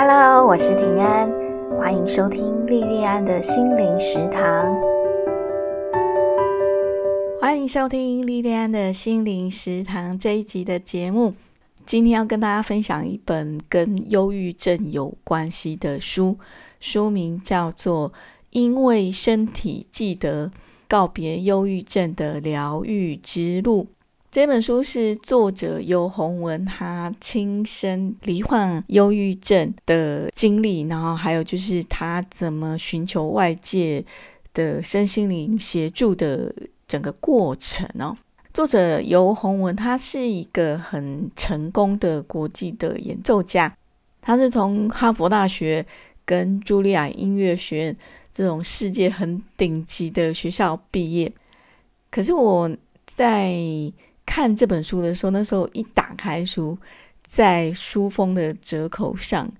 Hello，我是平安，欢迎收听莉莉安的心灵食堂。欢迎收听莉莉安的心灵食堂这一集的节目。今天要跟大家分享一本跟忧郁症有关系的书，书名叫做《因为身体记得告别忧郁症的疗愈之路》。这本书是作者尤鸿文他亲身罹患忧郁症的经历，然后还有就是他怎么寻求外界的身心灵协助的整个过程哦。作者尤鸿文他是一个很成功的国际的演奏家，他是从哈佛大学跟茱莉亚音乐学院这种世界很顶级的学校毕业。可是我在看这本书的时候，那时候一打开书，在书封的折口上，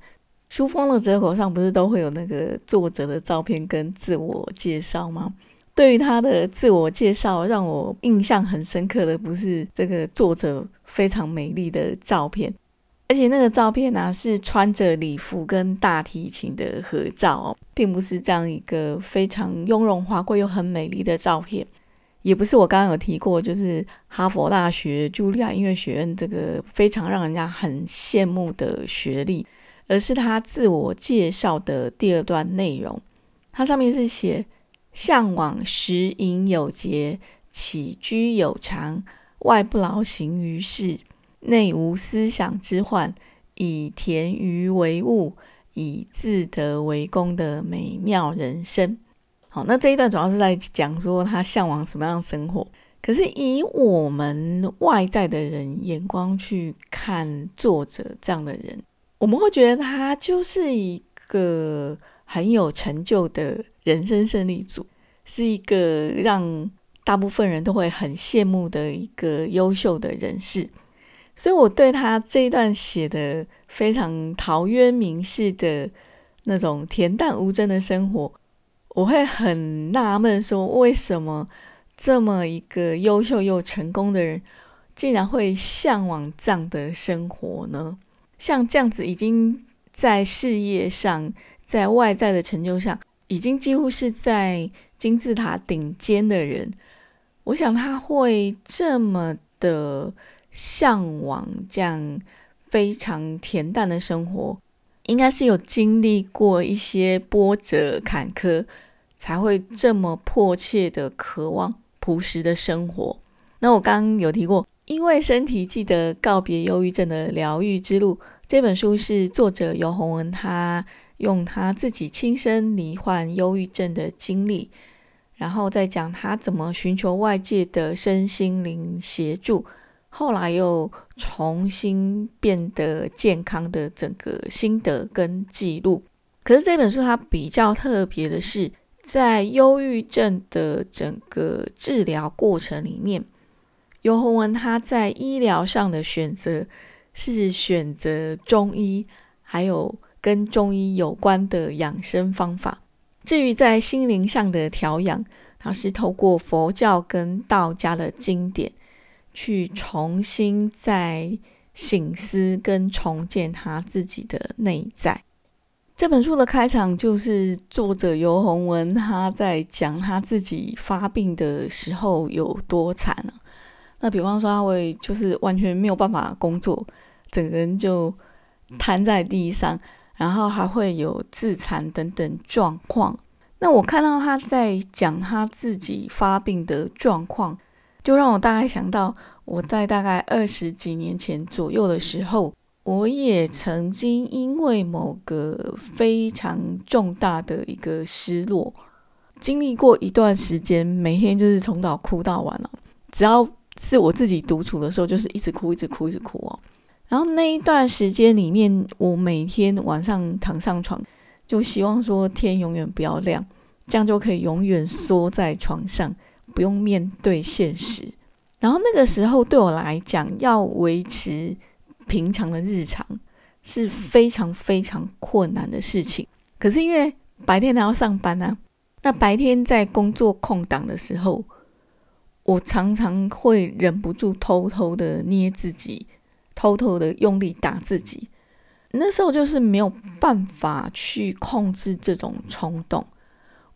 书封的折口上不是都会有那个作者的照片跟自我介绍吗？对于他的自我介绍，让我印象很深刻的不是这个作者非常美丽的照片，而且那个照片呢是穿着礼服跟大提琴的合照，并不是这样一个非常雍容华贵又很美丽的照片。也不是我刚刚有提过，就是哈佛大学茱莉亚音乐学院这个非常让人家很羡慕的学历，而是他自我介绍的第二段内容。它上面是写：向往食饮有节，起居有常，外不劳形于事，内无思想之患，以田鱼为物，以自得为功的美妙人生。那这一段主要是在讲说他向往什么样的生活。可是以我们外在的人眼光去看作者这样的人，我们会觉得他就是一个很有成就的人生胜利组，是一个让大部分人都会很羡慕的一个优秀的人士。所以我对他这一段写的非常陶渊明式的那种恬淡无争的生活。我会很纳闷，说为什么这么一个优秀又成功的人，竟然会向往这样的生活呢？像这样子，已经在事业上、在外在的成就上，已经几乎是在金字塔顶尖的人，我想他会这么的向往这样非常恬淡的生活。应该是有经历过一些波折坎坷，才会这么迫切的渴望朴实的生活。那我刚刚有提过，因为身体记得告别忧郁症的疗愈之路这本书是作者尤鸿文，他用他自己亲身罹患忧郁症的经历，然后再讲他怎么寻求外界的身心灵协助。后来又重新变得健康的整个心得跟记录。可是这本书它比较特别的是，在忧郁症的整个治疗过程里面，尤鸿文他在医疗上的选择是选择中医，还有跟中医有关的养生方法。至于在心灵上的调养，他是透过佛教跟道家的经典。去重新再醒思跟重建他自己的内在。这本书的开场就是作者尤鸿文他在讲他自己发病的时候有多惨啊。那比方说阿伟就是完全没有办法工作，整个人就瘫在地上，然后还会有自残等等状况。那我看到他在讲他自己发病的状况。就让我大概想到，我在大概二十几年前左右的时候，我也曾经因为某个非常重大的一个失落，经历过一段时间，每天就是从早哭到晚了。只要是我自己独处的时候，就是一直哭，一直哭，一直哭哦。然后那一段时间里面，我每天晚上躺上床，就希望说天永远不要亮，这样就可以永远缩在床上。不用面对现实，然后那个时候对我来讲，要维持平常的日常是非常非常困难的事情。可是因为白天还要上班啊，那白天在工作空档的时候，我常常会忍不住偷偷的捏自己，偷偷的用力打自己。那时候就是没有办法去控制这种冲动。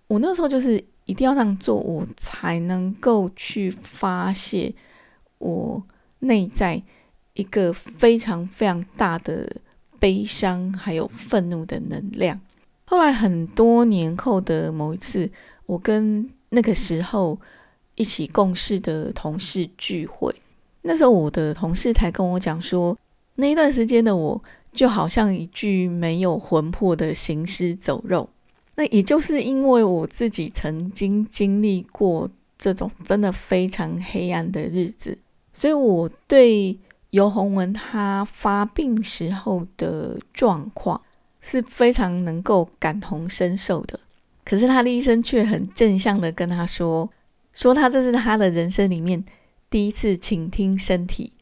我那时候就是一定要这样做，我才能够去发泄我内在一个非常非常大的悲伤还有愤怒的能量。后来很多年后的某一次，我跟那个时候一起共事的同事聚会，那时候我的同事才跟我讲说，那一段时间的我就好像一具没有魂魄的行尸走肉。那也就是因为我自己曾经经历过这种真的非常黑暗的日子，所以我对尤鸿文他发病时候的状况是非常能够感同身受的。可是他的医生却很正向的跟他说：“说他这是他的人生里面第一次倾听身体，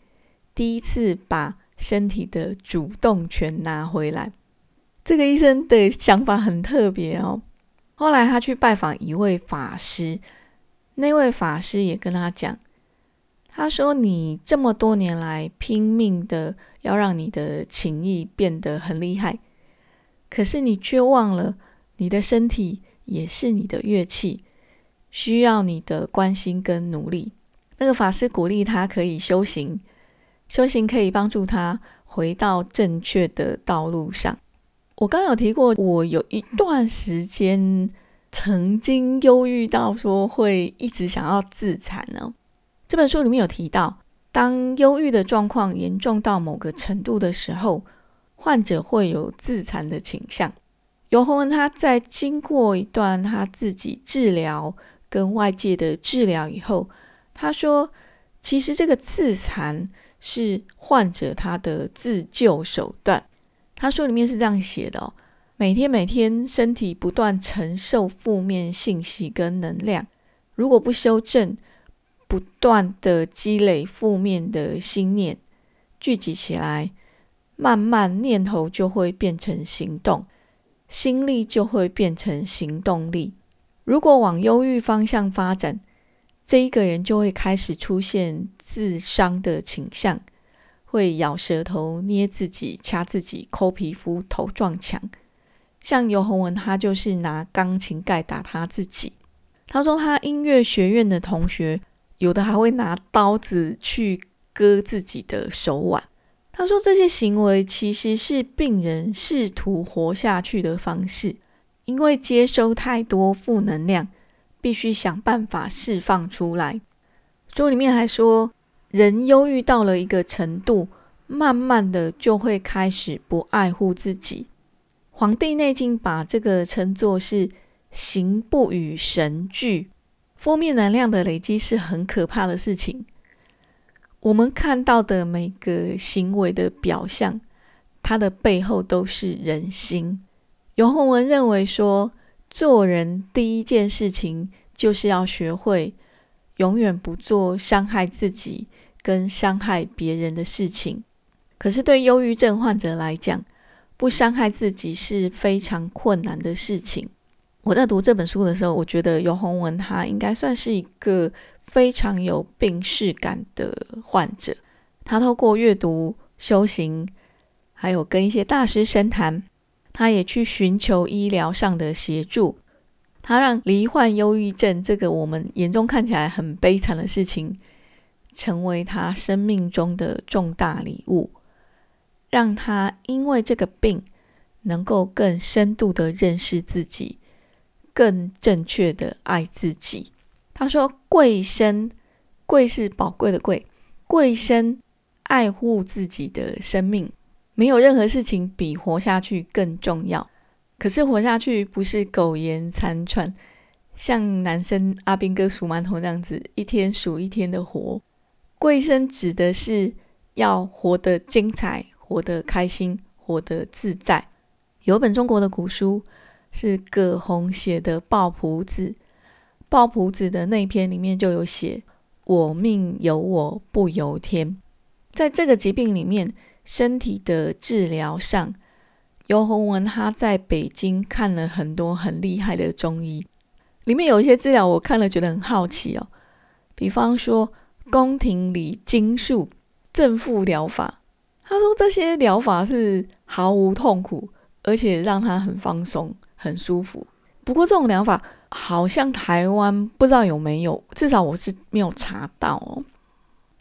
第一次把身体的主动权拿回来。”这个医生的想法很特别哦。后来他去拜访一位法师，那位法师也跟他讲，他说：“你这么多年来拼命的要让你的情谊变得很厉害，可是你却忘了你的身体也是你的乐器，需要你的关心跟努力。”那个法师鼓励他可以修行，修行可以帮助他回到正确的道路上。我刚有提过，我有一段时间曾经忧郁到说会一直想要自残呢。这本书里面有提到，当忧郁的状况严重到某个程度的时候，患者会有自残的倾向。尤鸿文他在经过一段他自己治疗跟外界的治疗以后，他说，其实这个自残是患者他的自救手段。他书里面是这样写的哦：每天每天身体不断承受负面信息跟能量，如果不修正，不断的积累负面的心念，聚集起来，慢慢念头就会变成行动，心力就会变成行动力。如果往忧郁方向发展，这一个人就会开始出现自伤的倾向。会咬舌头、捏自己、掐自己、抠皮肤、头撞墙。像尤鸿文，他就是拿钢琴盖打他自己。他说，他音乐学院的同学有的还会拿刀子去割自己的手腕。他说，这些行为其实是病人试图活下去的方式，因为接收太多负能量，必须想办法释放出来。书里面还说。人忧郁到了一个程度，慢慢的就会开始不爱护自己。《黄帝内经》把这个称作是“行不与神俱”。负面能量的累积是很可怕的事情。我们看到的每个行为的表象，它的背后都是人心。尤鸿文认为说，做人第一件事情就是要学会永远不做伤害自己。跟伤害别人的事情，可是对忧郁症患者来讲，不伤害自己是非常困难的事情。我在读这本书的时候，我觉得尤鸿文他应该算是一个非常有病逝感的患者。他透过阅读、修行，还有跟一些大师深谈，他也去寻求医疗上的协助。他让罹患忧郁症这个我们眼中看起来很悲惨的事情。成为他生命中的重大礼物，让他因为这个病能够更深度的认识自己，更正确的爱自己。他说：“贵身，贵是宝贵的贵，贵身爱护自己的生命，没有任何事情比活下去更重要。可是活下去不是苟延残喘，像男生阿兵哥数馒头这样子，一天数一天的活。”贵生指的是要活得精彩、活得开心、活得自在。有本中国的古书是葛洪写的《抱朴子》，《抱朴子》的那篇里面就有写：“我命由我不由天。”在这个疾病里面，身体的治疗上，尤鸿文他在北京看了很多很厉害的中医，里面有一些治疗我看了觉得很好奇哦，比方说。宫廷里金术正负疗法，他说这些疗法是毫无痛苦，而且让他很放松、很舒服。不过这种疗法好像台湾不知道有没有，至少我是没有查到哦。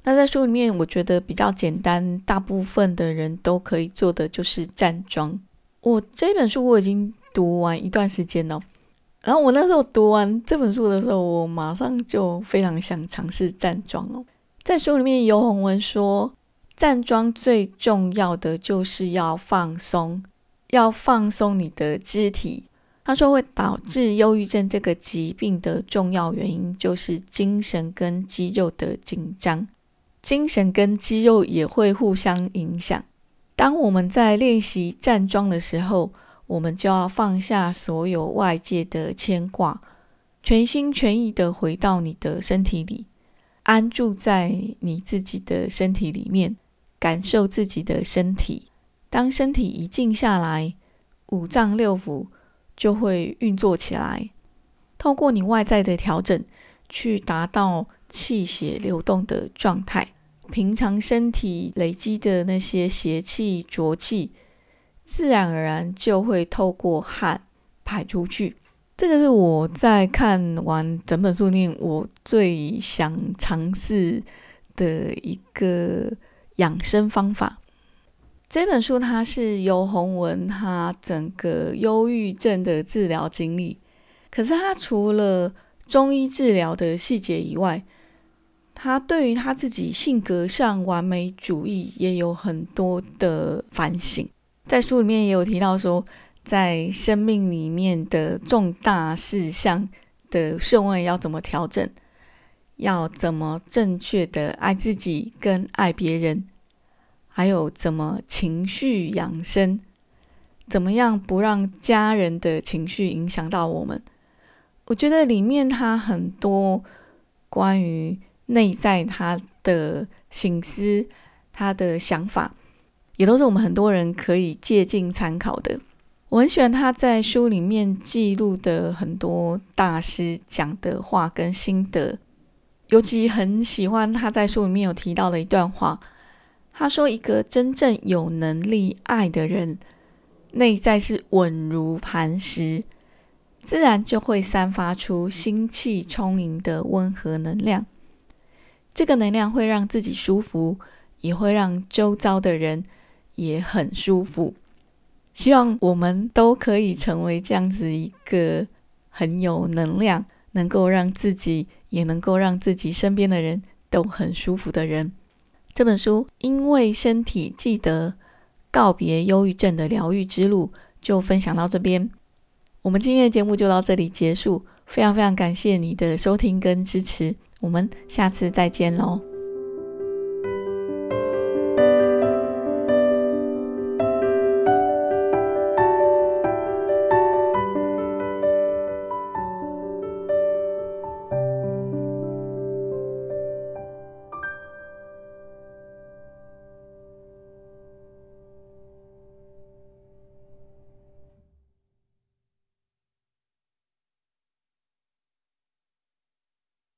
那在书里面，我觉得比较简单，大部分的人都可以做的就是站桩。我这本书我已经读完一段时间了，然后我那时候读完这本书的时候，我马上就非常想尝试站桩哦。在书里面，尤鸿文说，站桩最重要的就是要放松，要放松你的肢体。他说，会导致忧郁症这个疾病的重要原因就是精神跟肌肉的紧张，精神跟肌肉也会互相影响。当我们在练习站桩的时候，我们就要放下所有外界的牵挂，全心全意的回到你的身体里。安住在你自己的身体里面，感受自己的身体。当身体一静下来，五脏六腑就会运作起来。透过你外在的调整，去达到气血流动的状态。平常身体累积的那些邪气浊气，自然而然就会透过汗排出去。这个是我在看完整本书里面我最想尝试的一个养生方法。这本书它是由洪文他整个忧郁症的治疗经历，可是他除了中医治疗的细节以外，他对于他自己性格上完美主义也有很多的反省。在书里面也有提到说。在生命里面的重大事项的顺位要怎么调整？要怎么正确的爱自己跟爱别人？还有怎么情绪养生？怎么样不让家人的情绪影响到我们？我觉得里面他很多关于内在他的心思、他的想法，也都是我们很多人可以借鉴参考的。我很喜欢他在书里面记录的很多大师讲的话跟心得，尤其很喜欢他在书里面有提到的一段话。他说：“一个真正有能力爱的人，内在是稳如磐石，自然就会散发出心气充盈的温和能量。这个能量会让自己舒服，也会让周遭的人也很舒服。”希望我们都可以成为这样子一个很有能量，能够让自己也能够让自己身边的人都很舒服的人。这本书因为身体记得告别忧郁症的疗愈之路，就分享到这边。我们今天的节目就到这里结束，非常非常感谢你的收听跟支持，我们下次再见喽。